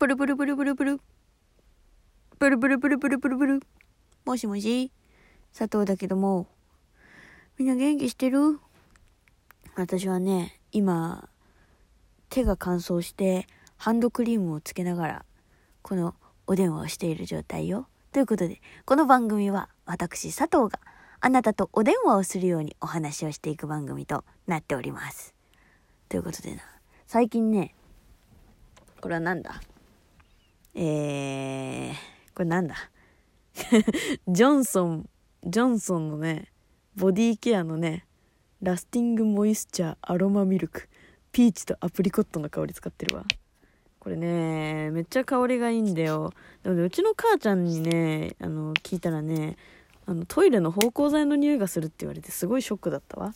プルプルプルプルプル。プルプルプルプルプルプル。もしもし佐藤だけども。みんな元気してる？私はね、今、手が乾燥してハンドクリームをつけながら、このお電話をしている状態よ。ということで、この番組は私佐藤があなたとお電話をするようにお話をしていく番組となっております。ということでな、最近ね、これはなんだ？えー、これなんだ？ジョンソン、ジョンソンのね、ボディケアのね、ラスティングモイスチャーアロマミルク、ピーチとアプリコットの香り使ってるわ。これね、めっちゃ香りがいいんだよ。でもね、うちの母ちゃんにね、あの、聞いたらね、あの、トイレの芳香剤の匂いがするって言われてすごいショックだったわ。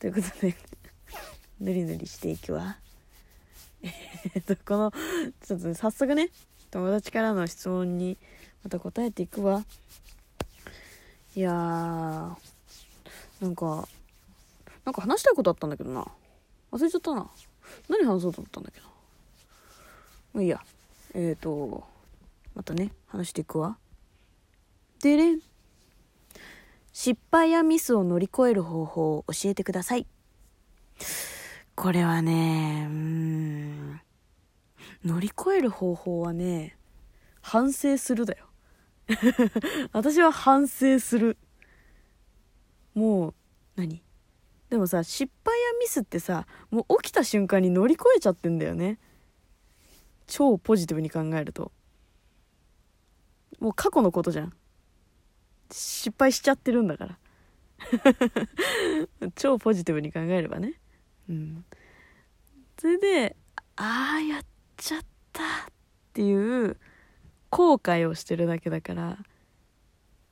ということで、ぬりぬりしていくわ。えっと、この、ちょっと、早速ね、友達からの質問にまた答えていくわ。いやー、なんか、なんか話したいことあったんだけどな。忘れちゃったな。何話そうと思ったんだけど。まあいいや。えっ、ー、と、またね、話していくわ。でれん。失敗やミスを乗り越える方法を教えてください。これはね、うん、乗り越える方法はね、反省するだよ。私は反省する。もう、何？でもさ、失敗やミスってさ、もう起きた瞬間に乗り越えちゃってんだよね。超ポジティブに考えると。もう過去のことじゃん。失敗しちゃってるんだから。超ポジティブに考えればね。うん、それでああやっちゃったっていう後悔をしてるだけだから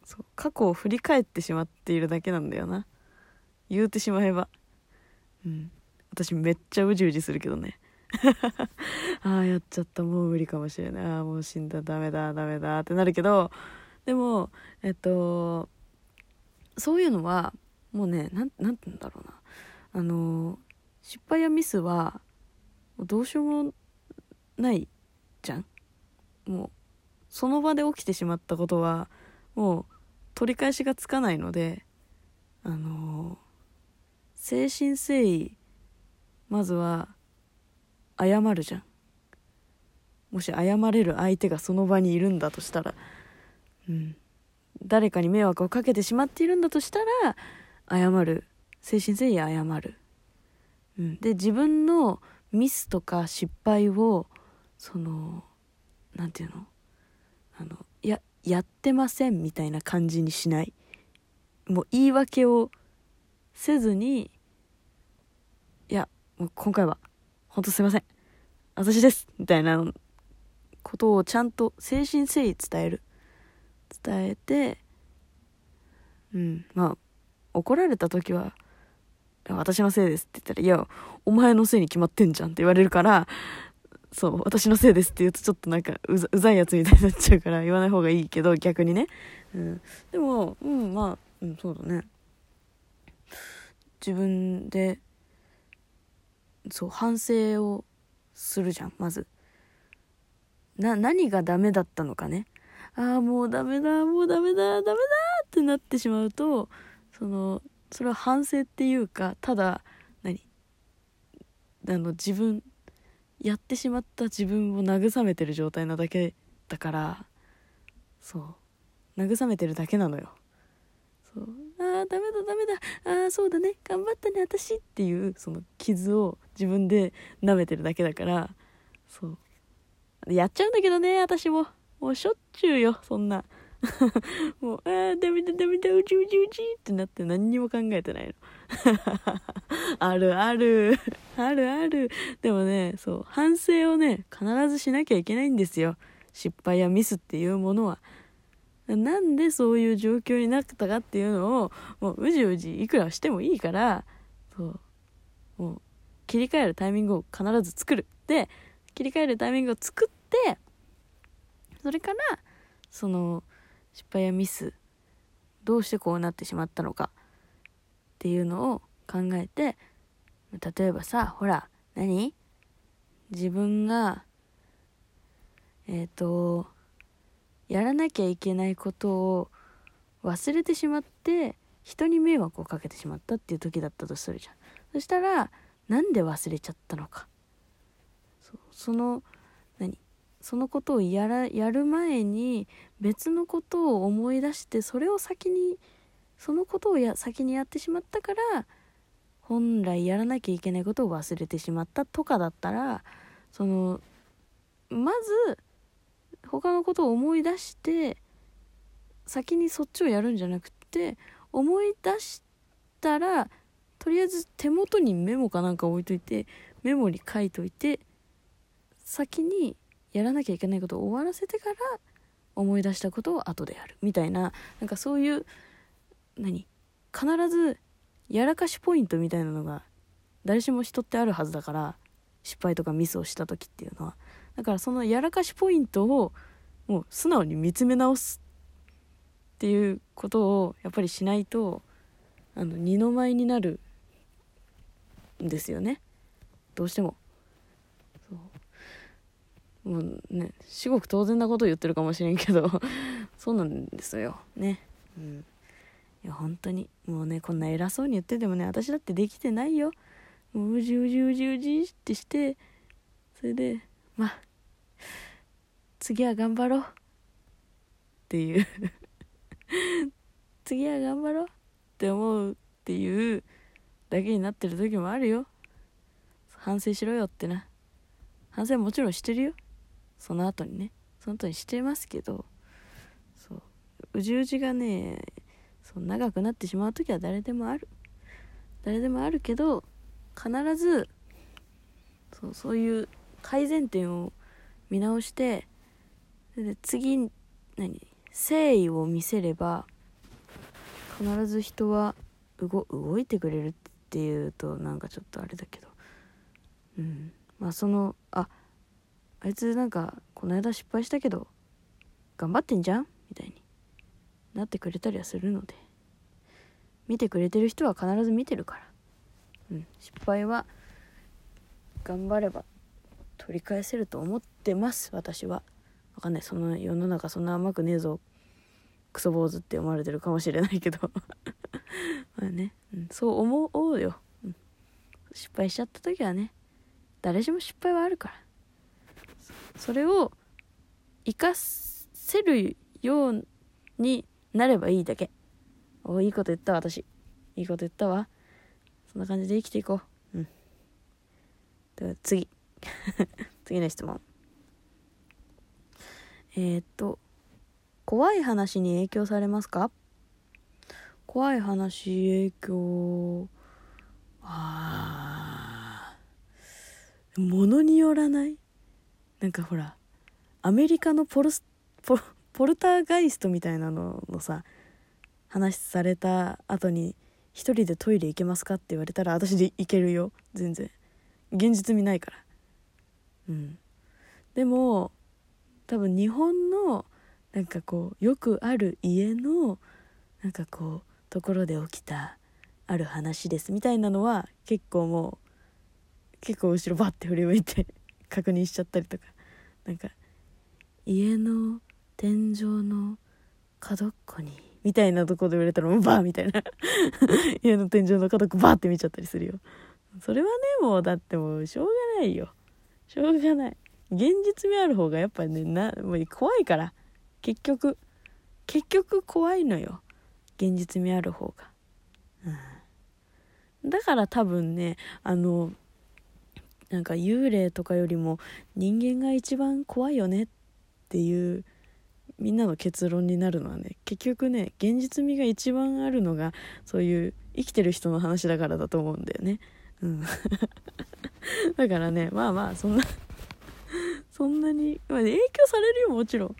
そう過去を振り返ってしまっているだけなんだよな。言うてしまえば。うん。私めっちゃうじうじするけどね。ああやっちゃった。もう無理かもしれない。ああもう死んだ。ダメだダメだってなるけどでもえっとそういうのはもうねなんなんて言うんだろうな。あの失敗やミスはどうしようもないじゃん。もうその場で起きてしまったことはもう取り返しがつかないのであの誠心誠意まずは謝るじゃん。もし謝れる相手がその場にいるんだとしたらうん。誰かに迷惑をかけてしまっているんだとしたら謝る。誠心誠意謝る。で自分のミスとか失敗をその何て言うの？あのややってませんみたいな感じにしない？もう言い訳をせずにいやもう今回は本当すいません。私です。みたいなことをちゃんと誠心誠意伝える。伝えてうん。まあ怒られた時は私のせいですって言ったら、いや、お前のせいに決まってんじゃんって言われるから、そう、私のせいですって言うとちょっとなんかうざうざいやつみたいになっちゃうから言わない方がいいけど、逆にね。うん。でも、うん、まあ、うん、そうだね。自分で、そう、反省をするじゃん、まず。な、何がダメだったのかね。ああ、もうダメだ、もうダメだ、ダメだってなってしまうと、その、それは反省っていうかただ何？あの自分やってしまった自分を慰めてる状態なだけだからそう。慰めてるだけなのよ。そう。ああダメだダメだ。ああそうだね。頑張ったね私っていうその傷を自分で舐めてるだけだからそう。やっちゃうんだけどね私も。もうしょっちゅうよそんな。もう、ああ、ダメだダメだ、うちうちうちってなって何にも考えてないの。あ るある、ある ある。でもね、そう、反省をね、必ずしなきゃいけないんですよ。失敗やミスっていうものは。なんでそういう状況になったかっていうのを、もううじうじいくらしてもいいから、そう、もう切り替えるタイミングを必ず作る。で、切り替えるタイミングを作って、それから、その、失敗やミスどうしてこうなってしまったのかっていうのを考えて例えばさほら何？自分がえっ、ー、とやらなきゃいけないことを忘れてしまって人に迷惑をかけてしまったっていう時だったとするじゃん。そしたらなんで忘れちゃったのか？その何？そのことをやらやる前に別のことを思い出してそれを先にそのことをや先にやってしまったから本来やらなきゃいけないことを忘れてしまったとかだったらそのまず他のことを思い出して先にそっちをやるんじゃなくて思い出したらとりあえず手元にメモかなんか置いといてメモに書いといて先にやらなきゃいけないことを終わらせてから思い出したことを後でやるみたいななんかそういう何必ずやらかしポイントみたいなのが誰しも人ってあるはずだから失敗とかミスをした時っていうのは。だからそのやらかしポイントをもう素直に見つめ直すっていうことをやっぱりしないとあの二の舞になるんですよね。どうしても。もうね至極当然なこと言ってるかもしれんけど そうなんですよ。ね。うん。いや本当にもうねこんな偉そうに言っててもね私だってできてないよ。もううじうじうじうじってしてそれでまあ次は頑張ろう。っていう。次は頑張ろう。って思うっていうだけになってる時もあるよ。反省しろよってな。反省もちろんしてるよ。その後にねその後にしてますけどそううじうじがねそう長くなってしまう時は誰でもある。誰でもあるけど必ずそうそういう改善点を見直してで次何誠意を見せれば必ず人は動動いてくれるっていうとなんかちょっとあれだけど。うん。まあそのああいつなんかこの間失敗したけど頑張ってんじゃん？みたいになってくれたりはするので。見てくれてる人は必ず見てるから、うん、失敗は頑張れば取り返せると思ってます。私は。分かんない。その世の中そんな甘くねえぞクソ坊主って思われてるかもしれないけど。まあね、うん、そう思おうよ、うん、失敗しちゃった時はね誰しも失敗はあるから。それを生かせるようになればいいだけ。おいいこと言った私。いいこと言ったわ。そんな感じで生きていこう。うん。では次。次の質問。えー、っと怖い話に影響されますか？怖い話影響。あものによらない？なんかほらアメリカのポルスポポルターガイストみたいなののさ話された後に「一人でトイレ行けますか?」って言われたら私で行けるよ。全然。現実味ないから。うん。でも多分日本のなんかこうよくある家のなんかこうところで起きたある話ですみたいなのは結構もう結構後ろバッて振り向いて確認しちゃったりとかなんか家の天井の角っこにみたいなとこで言われたらうバーみたいな。家の天井の角っこバーって見ちゃったりするよ。それはねもうだってもうしょうがないよ。しょうがない。現実味ある方がやっぱねなもう怖いから。結局結局怖いのよ。現実味ある方が、うん、だから多分ねあのなんか幽霊とかよりも人間が一番怖いよねっていうみんなの結論になるのはね結局ね現実味が一番あるのがそういう生きてる人の話だからだと思うんだよね。うん。だからねまあまあそんなそんなに、まあ、影響されるよもちろん、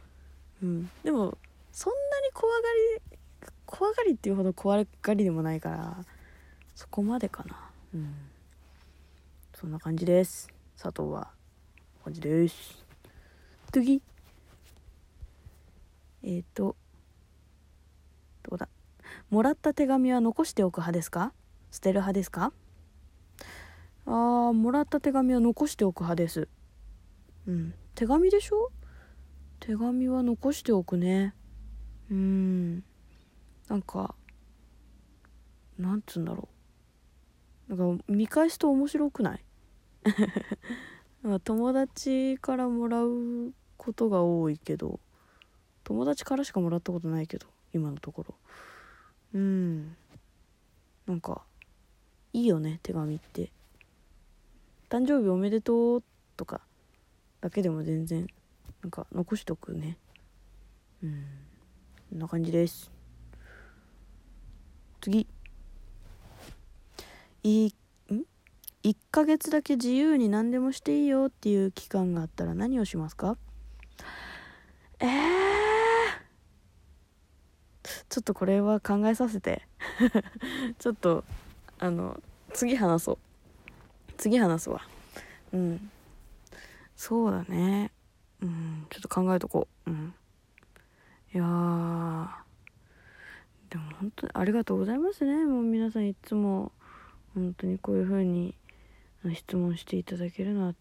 うん、でもそんなに怖がり怖がりっていうほど怖がりでもないからそこまでかな。うん。そんな感じです。佐藤は感じです。次。えっ、ー、と。どうだ。もらった手紙は残しておく派ですか？捨てる派ですか？あーもらった手紙は残しておく派です。うん。手紙でしょ？手紙は残しておくね。うん。なんかなんつうんだろう。なんか見返すと面白くない？友達からもらうことが多いけど友達からしかもらったことないけど今のところ。うん。なんかいいよね手紙って。誕生日おめでとうとかだけでも全然なんか残しとくね。うん。こんな感じです。次。いん1ヶ月だけ自由に何でもしていいよっていう期間があったら何をしますか？えー、ちょっとこれは考えさせて。ちょっとあの次話そう。次話すわ。うん。そうだね。うん。ちょっと考えとこう。うん。いやでも本当にありがとうございますね。もう皆さんいつも。本当にこういう風に質問していただけるのは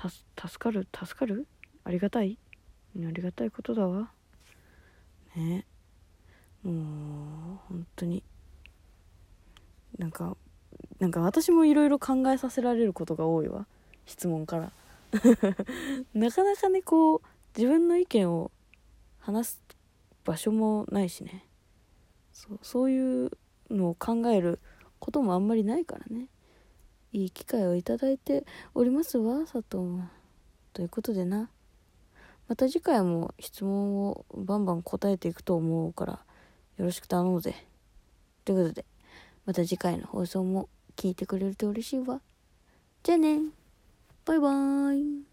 助かる助かる？ありがたい？ありがたいことだわ。ね。もう本当に。なんかなんか私もいろいろ考えさせられることが多いわ。質問から。なかなかねこう自分の意見を話す場所もないしね。そうそういうのを考えることもあんまりないからね。いい機会をいただいておりますわ佐藤ということでな。また次回も質問をバンバン答えていくと思うからよろしく頼むぜ。ということでまた次回の放送も聞いてくれると嬉しいわ。じゃあね。バイバーイ。